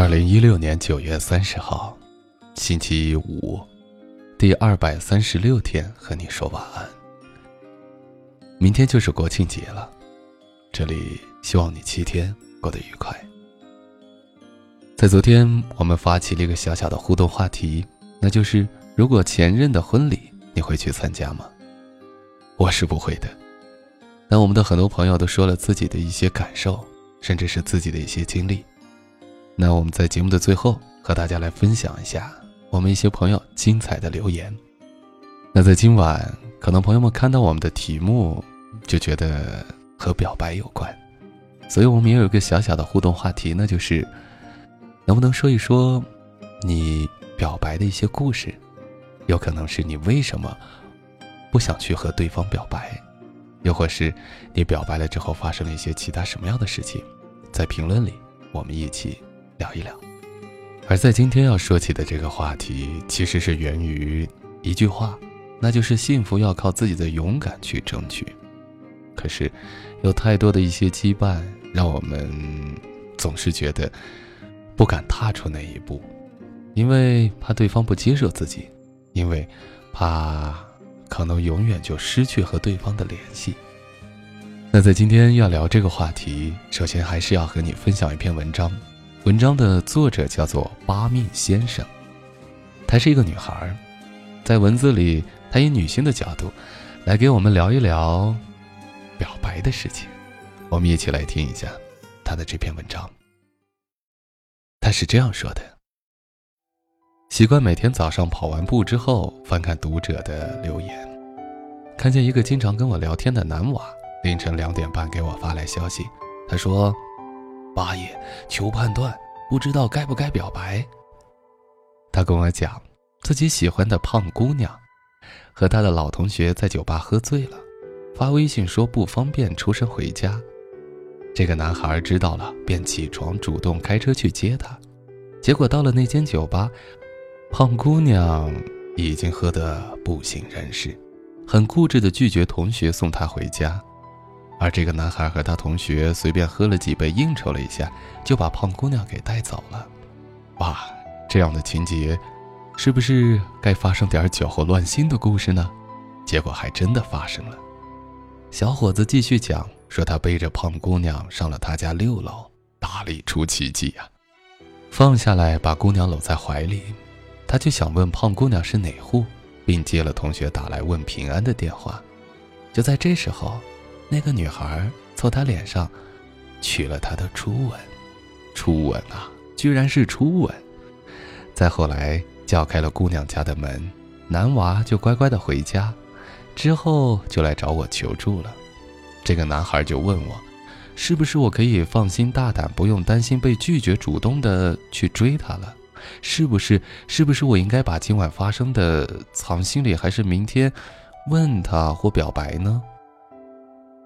二零一六年九月三十号，星期五，第二百三十六天，和你说晚安。明天就是国庆节了，这里希望你七天过得愉快。在昨天，我们发起了一个小小的互动话题，那就是如果前任的婚礼，你会去参加吗？我是不会的。但我们的很多朋友都说了自己的一些感受，甚至是自己的一些经历。那我们在节目的最后和大家来分享一下我们一些朋友精彩的留言。那在今晚，可能朋友们看到我们的题目就觉得和表白有关，所以我们也有一个小小的互动话题，那就是能不能说一说你表白的一些故事？有可能是你为什么不想去和对方表白，又或是你表白了之后发生了一些其他什么样的事情？在评论里，我们一起。聊一聊，而在今天要说起的这个话题，其实是源于一句话，那就是幸福要靠自己的勇敢去争取。可是，有太多的一些羁绊，让我们总是觉得不敢踏出那一步，因为怕对方不接受自己，因为怕可能永远就失去和对方的联系。那在今天要聊这个话题，首先还是要和你分享一篇文章。文章的作者叫做八面先生，她是一个女孩，在文字里，她以女性的角度，来给我们聊一聊表白的事情。我们一起来听一下她的这篇文章。她是这样说的：习惯每天早上跑完步之后，翻看读者的留言，看见一个经常跟我聊天的男娃，凌晨两点半给我发来消息，他说。八爷求判断，不知道该不该表白。他跟我讲，自己喜欢的胖姑娘，和他的老同学在酒吧喝醉了，发微信说不方便出声回家。这个男孩知道了，便起床主动开车去接他。结果到了那间酒吧，胖姑娘已经喝得不省人事，很固执地拒绝同学送她回家。而这个男孩和他同学随便喝了几杯，应酬了一下，就把胖姑娘给带走了。哇，这样的情节，是不是该发生点酒后乱性的故事呢？结果还真的发生了。小伙子继续讲说，他背着胖姑娘上了他家六楼，大力出奇迹呀！放下来，把姑娘搂在怀里，他就想问胖姑娘是哪户，并接了同学打来问平安的电话。就在这时候。那个女孩从他脸上取了他的初吻，初吻啊，居然是初吻！再后来叫开了姑娘家的门，男娃就乖乖的回家，之后就来找我求助了。这个男孩就问我，是不是我可以放心大胆，不用担心被拒绝，主动的去追她了？是不是？是不是我应该把今晚发生的藏心里，还是明天问他或表白呢？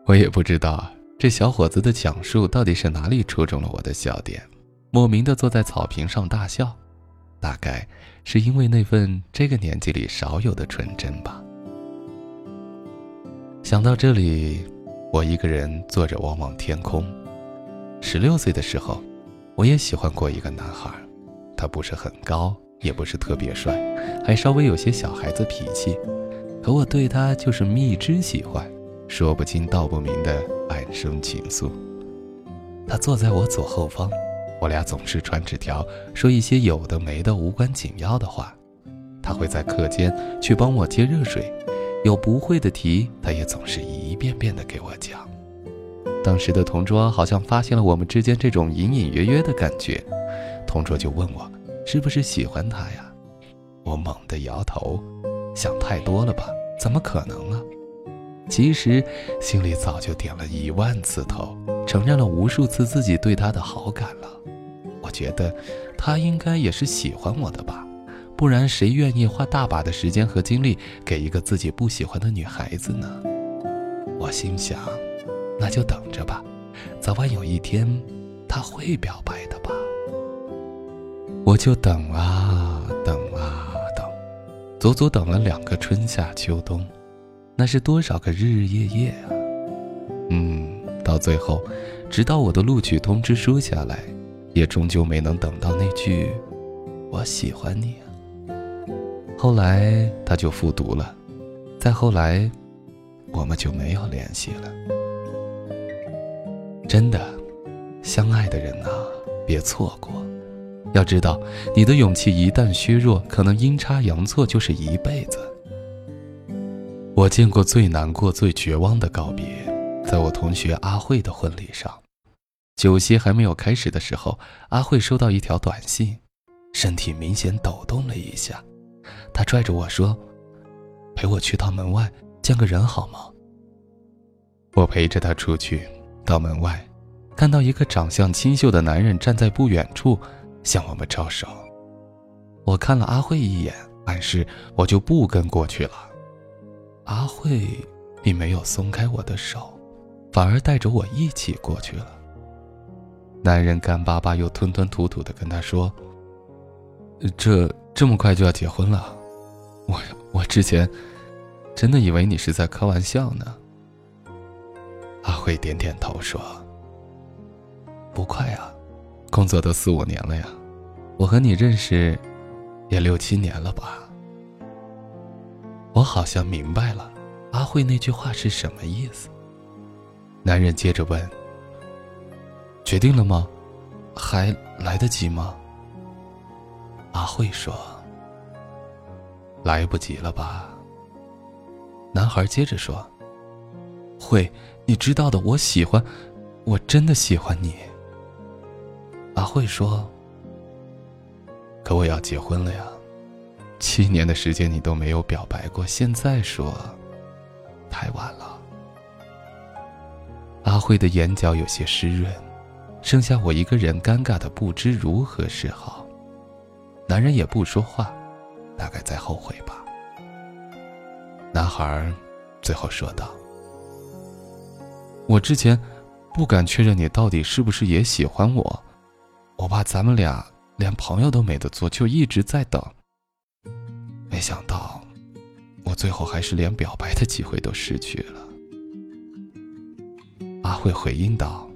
我也不知道这小伙子的讲述到底是哪里戳中了我的笑点，莫名的坐在草坪上大笑，大概是因为那份这个年纪里少有的纯真吧。想到这里，我一个人坐着望望天空。十六岁的时候，我也喜欢过一个男孩，他不是很高，也不是特别帅，还稍微有些小孩子脾气，可我对他就是蜜汁喜欢。说不清道不明的暗生情愫。他坐在我左后方，我俩总是传纸条，说一些有的没的无关紧要的话。他会在课间去帮我接热水，有不会的题，他也总是一遍遍的给我讲。当时的同桌好像发现了我们之间这种隐隐约约的感觉，同桌就问我是不是喜欢他呀？我猛地摇头，想太多了吧？怎么可能呢？其实，心里早就点了一万次头，承认了无数次自己对他的好感了。我觉得，他应该也是喜欢我的吧，不然谁愿意花大把的时间和精力给一个自己不喜欢的女孩子呢？我心想，那就等着吧，早晚有一天，他会表白的吧。我就等啊等啊等，足足等了两个春夏秋冬。那是多少个日日夜夜啊！嗯，到最后，直到我的录取通知书下来，也终究没能等到那句“我喜欢你”。啊后来他就复读了，再后来，我们就没有联系了。真的，相爱的人呐，别错过。要知道，你的勇气一旦削弱，可能阴差阳错就是一辈子。我见过最难过、最绝望的告别，在我同学阿慧的婚礼上。酒席还没有开始的时候，阿慧收到一条短信，身体明显抖动了一下。她拽着我说：“陪我去趟门外见个人好吗？”我陪着她出去，到门外，看到一个长相清秀的男人站在不远处。向我们招手，我看了阿慧一眼，暗示我就不跟过去了。阿慧并没有松开我的手，反而带着我一起过去了。男人干巴巴又吞吞吐吐的跟他说：“这这么快就要结婚了？我我之前真的以为你是在开玩笑呢。”阿慧点点头说：“不快啊。”工作都四五年了呀，我和你认识也六七年了吧？我好像明白了，阿慧那句话是什么意思。男人接着问：“决定了吗？还来得及吗？”阿慧说：“来不及了吧？”男孩接着说：“慧，你知道的，我喜欢，我真的喜欢你。”阿慧说：“可我要结婚了呀，七年的时间你都没有表白过，现在说，太晚了。”阿慧的眼角有些湿润，剩下我一个人尴尬的不知如何是好。男人也不说话，大概在后悔吧。男孩最后说道：“我之前不敢确认你到底是不是也喜欢我。”我怕咱们俩连朋友都没得做，就一直在等。没想到，我最后还是连表白的机会都失去了。阿慧回应道：“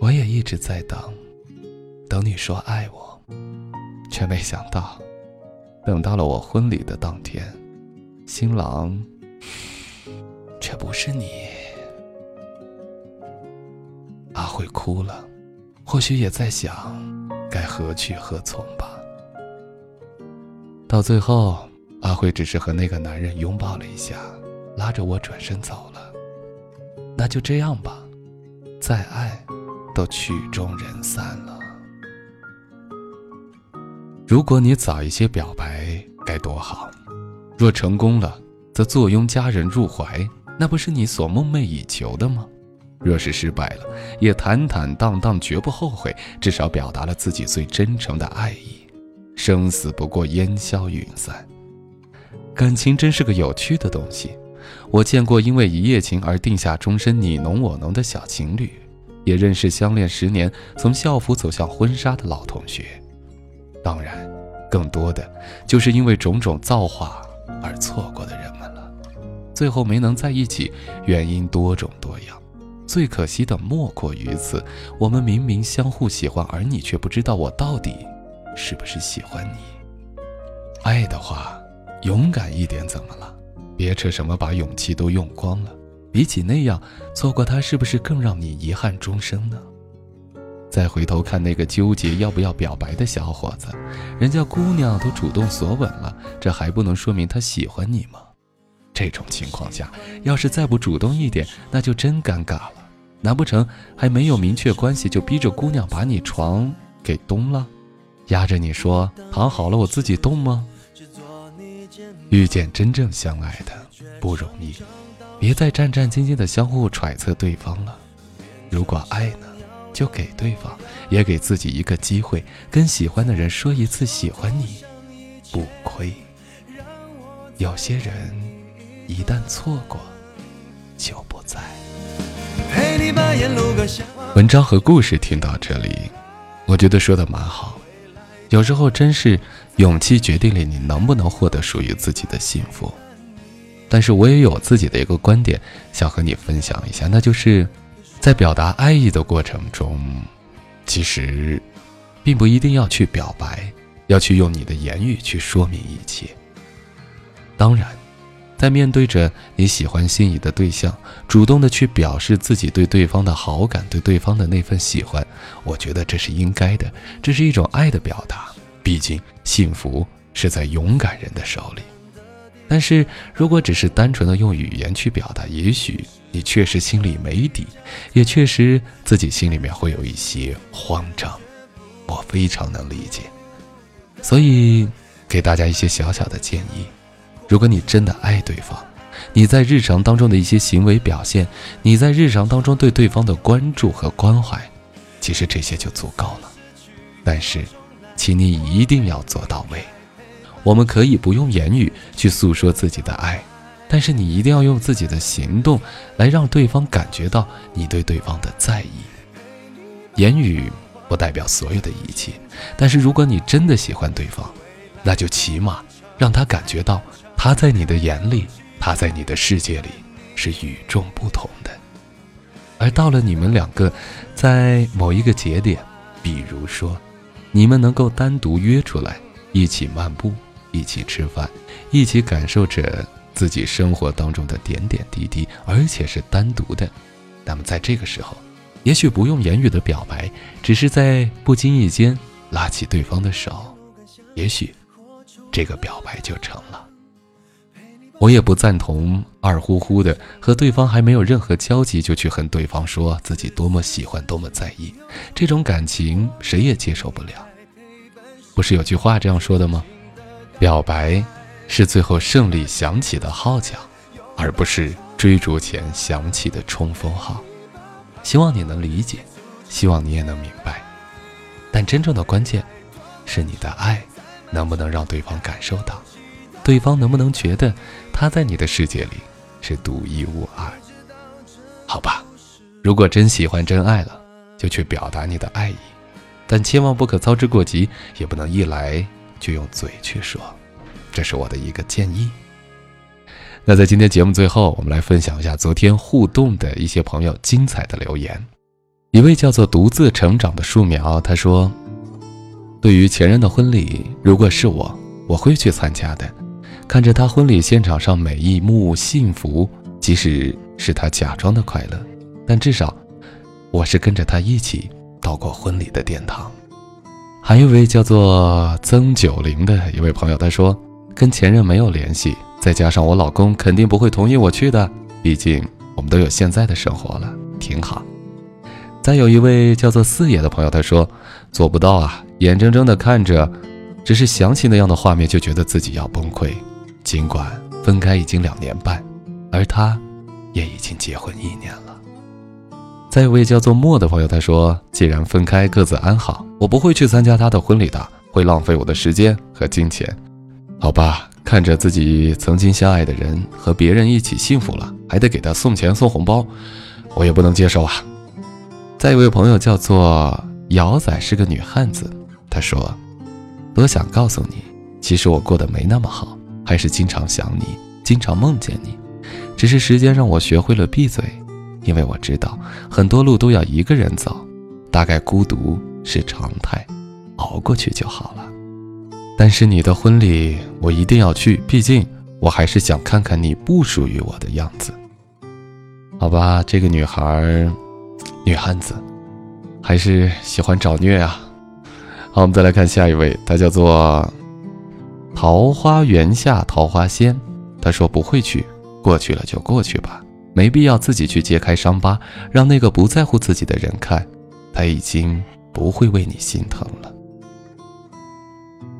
我也一直在等，等你说爱我，却没想到，等到了我婚礼的当天，新郎却不是你。”阿慧哭了。或许也在想，该何去何从吧。到最后，阿慧只是和那个男人拥抱了一下，拉着我转身走了。那就这样吧，再爱，都曲终人散了。如果你早一些表白，该多好！若成功了，则坐拥佳人入怀，那不是你所梦寐以求的吗？若是失败了，也坦坦荡荡，绝不后悔，至少表达了自己最真诚的爱意。生死不过烟消云散，感情真是个有趣的东西。我见过因为一夜情而定下终身你侬我侬的小情侣，也认识相恋十年从校服走向婚纱的老同学。当然，更多的就是因为种种造化而错过的人们了。最后没能在一起，原因多种多样。最可惜的莫过于此，我们明明相互喜欢，而你却不知道我到底是不是喜欢你。爱的话，勇敢一点怎么了？别扯什么把勇气都用光了。比起那样，错过他是不是更让你遗憾终生呢？再回头看那个纠结要不要表白的小伙子，人家姑娘都主动索吻了，这还不能说明他喜欢你吗？这种情况下，要是再不主动一点，那就真尴尬了。难不成还没有明确关系，就逼着姑娘把你床给动了，压着你说躺好了我自己动吗？遇见真正相爱的不容易，别再战战兢兢的相互揣测对方了。如果爱呢，就给对方，也给自己一个机会，跟喜欢的人说一次喜欢你，不亏。有些人一旦错过，就不在。文章和故事听到这里，我觉得说的蛮好。有时候真是勇气决定了你能不能获得属于自己的幸福。但是我也有自己的一个观点，想和你分享一下，那就是在表达爱意的过程中，其实，并不一定要去表白，要去用你的言语去说明一切。当然，在面对着你喜欢心仪的对象，主动的去表示自己对对方的好感，对对方的那份喜欢，我觉得这是应该的，这是一种爱的表达。毕竟，幸福是在勇敢人的手里。但是如果只是单纯的用语言去表达，也许你确实心里没底，也确实自己心里面会有一些慌张，我非常能理解。所以给大家一些小小的建议：如果你真的爱对方，你在日常当中的一些行为表现，你在日常当中对对方的关注和关怀，其实这些就足够了。但是，请你一定要做到位。我们可以不用言语去诉说自己的爱，但是你一定要用自己的行动来让对方感觉到你对对方的在意。言语不代表所有的一切，但是如果你真的喜欢对方，那就起码让他感觉到他在你的眼里，他在你的世界里是与众不同的。而到了你们两个在某一个节点，比如说，你们能够单独约出来一起漫步。一起吃饭，一起感受着自己生活当中的点点滴滴，而且是单独的。那么在这个时候，也许不用言语的表白，只是在不经意间拉起对方的手，也许这个表白就成了。我也不赞同二乎乎的和对方还没有任何交集就去和对方说自己多么喜欢、多么在意，这种感情谁也接受不了。不是有句话这样说的吗？表白是最后胜利响起的号角，而不是追逐前响起的冲锋号。希望你能理解，希望你也能明白。但真正的关键，是你的爱能不能让对方感受到，对方能不能觉得他在你的世界里是独一无二。好吧，如果真喜欢真爱了，就去表达你的爱意，但千万不可操之过急，也不能一来。就用嘴去说，这是我的一个建议。那在今天节目最后，我们来分享一下昨天互动的一些朋友精彩的留言。一位叫做“独自成长”的树苗，他说：“对于前任的婚礼，如果是我，我会去参加的。看着他婚礼现场上每一幕幸福，即使是他假装的快乐，但至少我是跟着他一起到过婚礼的殿堂。”还有一位叫做曾九龄的一位朋友，他说跟前任没有联系，再加上我老公肯定不会同意我去的，毕竟我们都有现在的生活了，挺好。再有一位叫做四爷的朋友，他说做不到啊，眼睁睁的看着，只是想起那样的画面就觉得自己要崩溃。尽管分开已经两年半，而他，也已经结婚一年了。再一位叫做莫的朋友，他说：“既然分开，各自安好，我不会去参加他的婚礼的，会浪费我的时间和金钱。好吧，看着自己曾经相爱的人和别人一起幸福了，还得给他送钱送红包，我也不能接受啊。”再一位朋友叫做姚仔，是个女汉子，她说：“多想告诉你，其实我过得没那么好，还是经常想你，经常梦见你，只是时间让我学会了闭嘴。”因为我知道很多路都要一个人走，大概孤独是常态，熬过去就好了。但是你的婚礼我一定要去，毕竟我还是想看看你不属于我的样子。好吧，这个女孩，女汉子，还是喜欢找虐啊。好，我们再来看下一位，她叫做桃花源下桃花仙，他说不会去，过去了就过去吧。没必要自己去揭开伤疤，让那个不在乎自己的人看，他已经不会为你心疼了。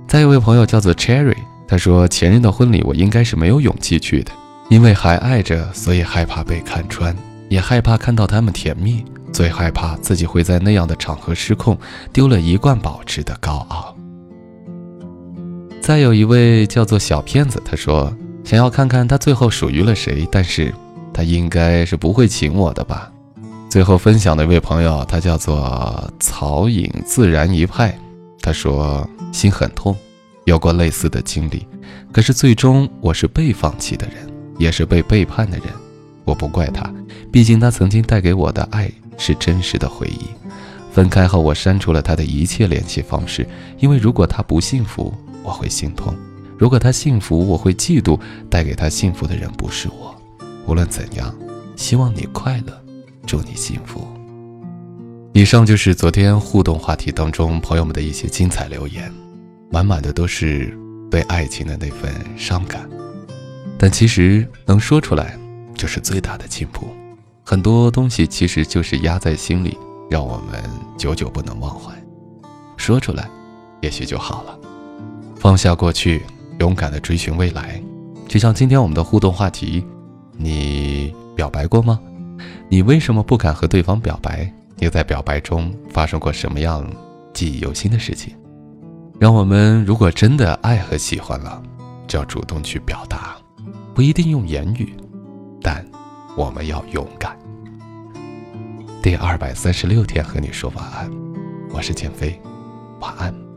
再一位朋友叫做 Cherry，他说前任的婚礼我应该是没有勇气去的，因为还爱着，所以害怕被看穿，也害怕看到他们甜蜜，最害怕自己会在那样的场合失控，丢了一贯保持的高傲。再有一位叫做小骗子，他说想要看看他最后属于了谁，但是。他应该是不会请我的吧？最后分享的一位朋友，他叫做曹颖自然一派。他说心很痛，有过类似的经历，可是最终我是被放弃的人，也是被背叛的人。我不怪他，毕竟他曾经带给我的爱是真实的回忆。分开后，我删除了他的一切联系方式，因为如果他不幸福，我会心痛；如果他幸福，我会嫉妒。带给他幸福的人不是我。无论怎样，希望你快乐，祝你幸福。以上就是昨天互动话题当中朋友们的一些精彩留言，满满的都是对爱情的那份伤感。但其实能说出来，就是最大的进步。很多东西其实就是压在心里，让我们久久不能忘怀。说出来，也许就好了。放下过去，勇敢的追寻未来。就像今天我们的互动话题，你表白过吗？你为什么不敢和对方表白？你在表白中发生过什么样记忆犹新的事情？让我们如果真的爱和喜欢了，就要主动去表达。不一定用言语，但我们要勇敢。第二百三十六天和你说晚安，我是减飞，晚安。